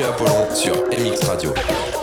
DJ Apollon sur MX Radio.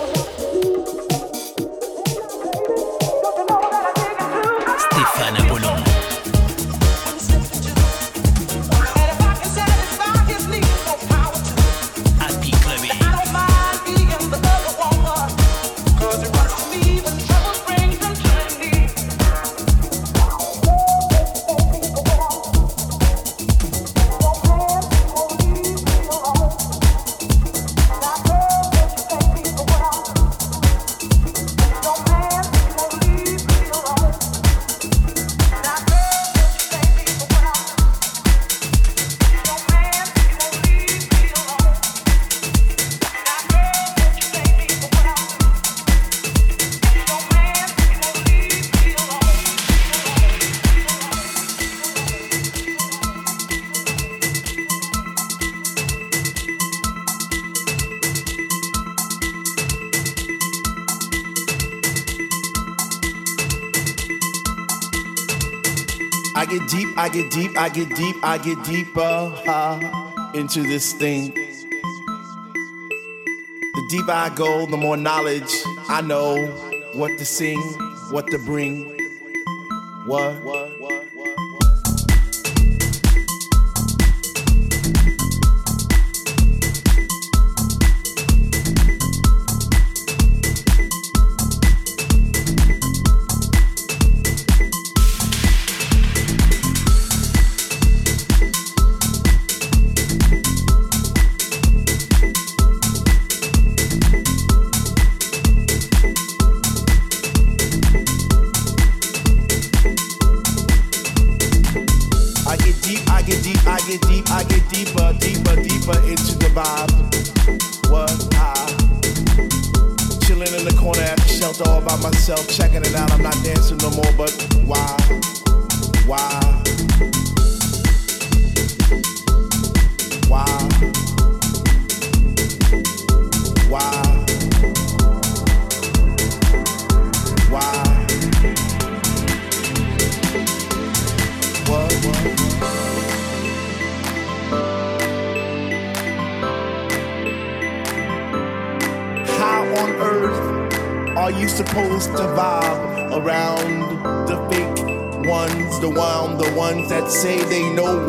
I get deep, I get deep, I get deep, I get deeper into this thing. The deeper I go, the more knowledge I know what to sing, what to bring. What?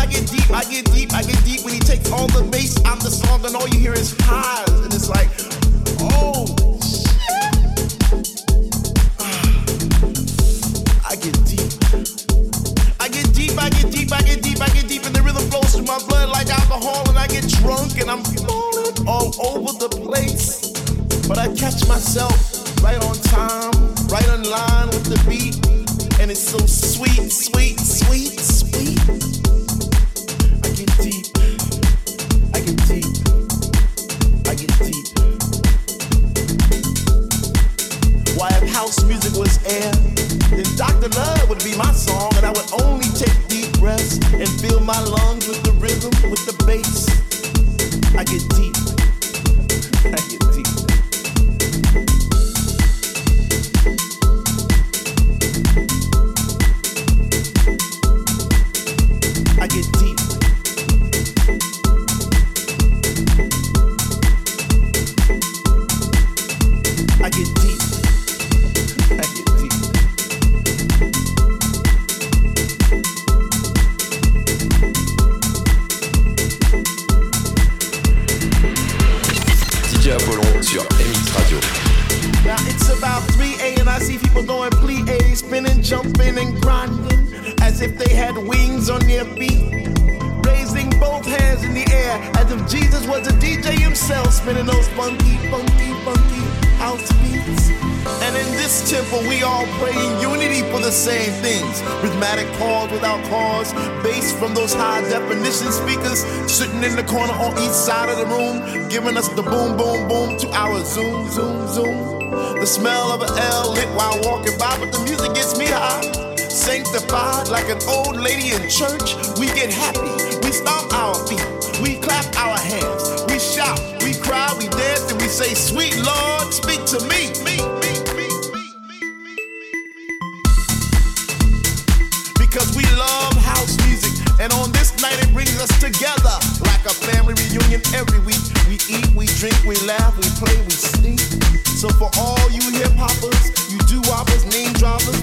I get deep, I get deep, I get deep, when he takes all the bass out the song, and all you hear is highs, and it's like, oh Shit. I get deep. I get deep, I get deep, I get deep, I get deep, and the rhythm flows through my blood like alcohol and I get drunk and I'm falling all over the place. But I catch myself right on time, right on line with the beat. And it's so sweet, sweet, sweet. House music was air, then Dr. Love would be my song and I would only take deep breaths and fill my lungs with the rhythm with the bass. I get deep. I get deep. Definition speakers sitting in the corner on each side of the room, giving us the boom, boom, boom to our zoom, zoom, zoom. The smell of an L lit while walking by, but the music gets me high. Sanctified like an old lady in church, we get happy. We stomp our feet, we clap our hands, we shout, we cry, we dance, and we say, Sweet Lord, speak to me. me, me. because we love house music. And on this night, it brings us together like a family reunion every week. We eat, we drink, we laugh, we play, we sing. So for all you hip hoppers, you do whoppers, name droppers,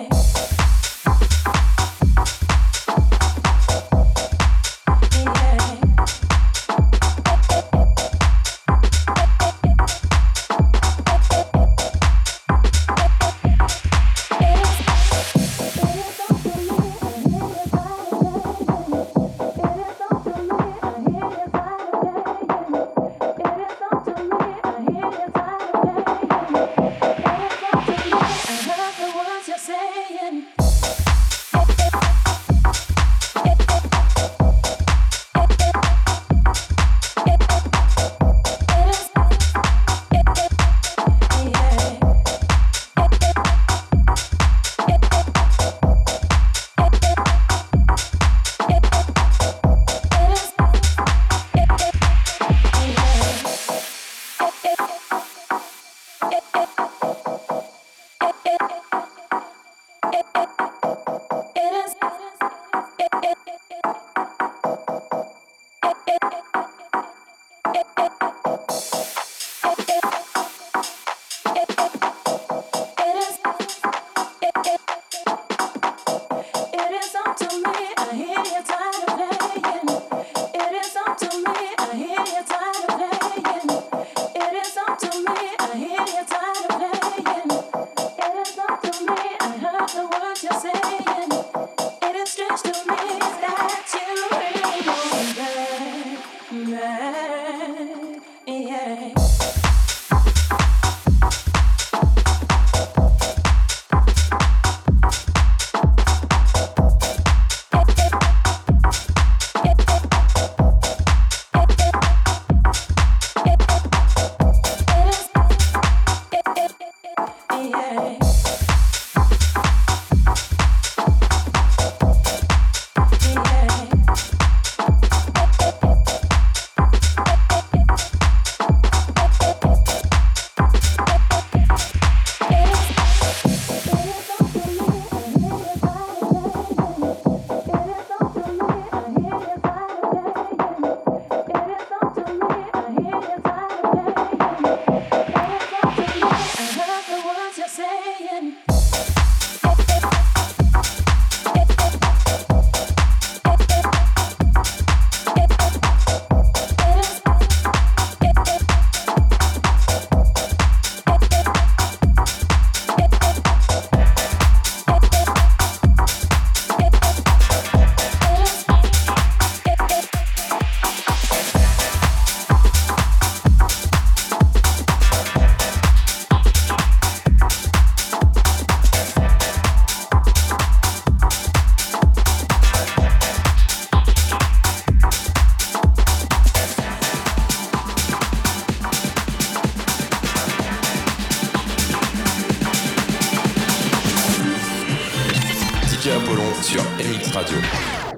Yeah. sur MX Radio.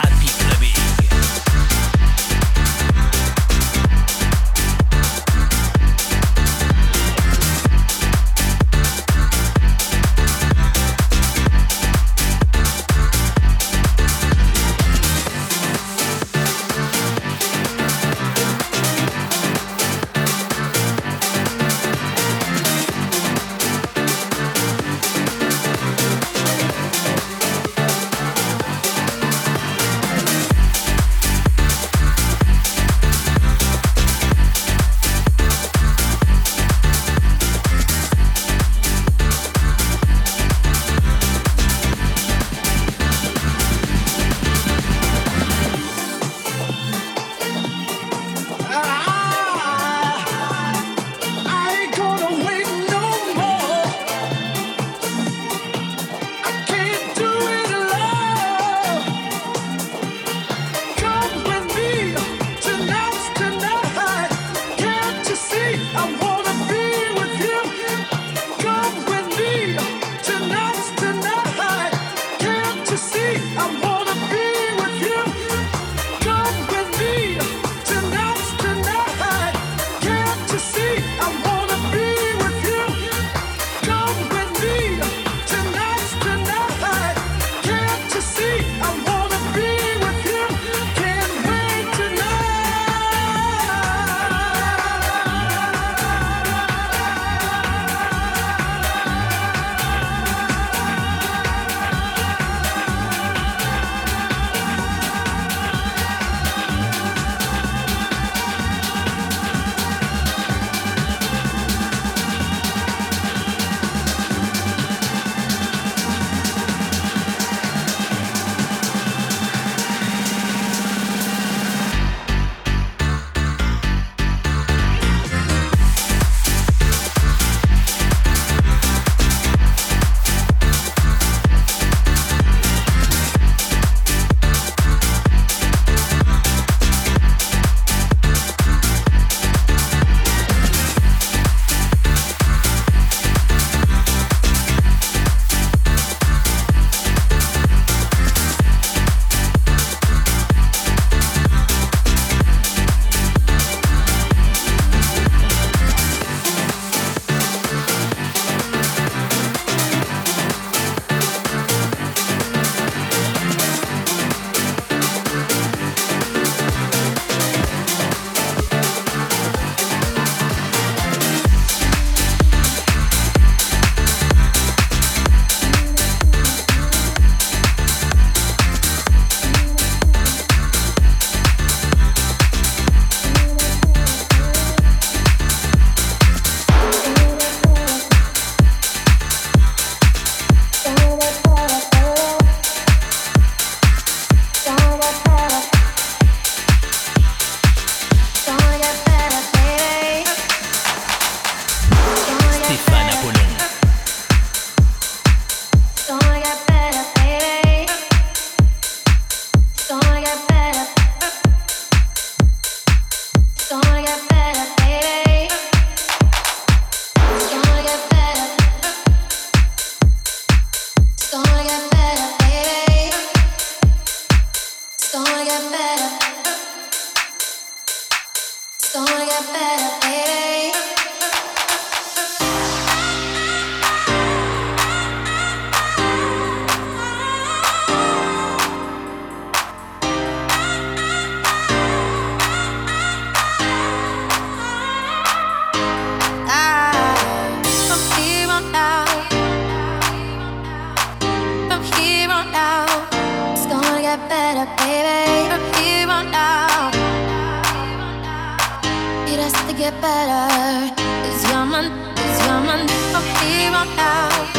It's your month, it's your month From here on out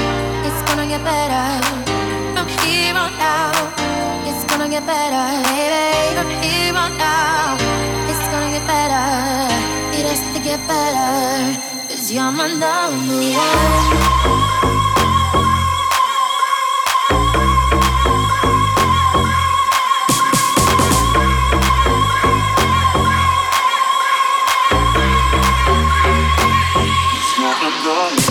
It's gonna get better. From here on out It's gonna get better. Baby, from here on out It's gonna get better. It has to get better. Cause you're my number one. wrong.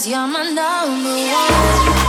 Cause you're my number one.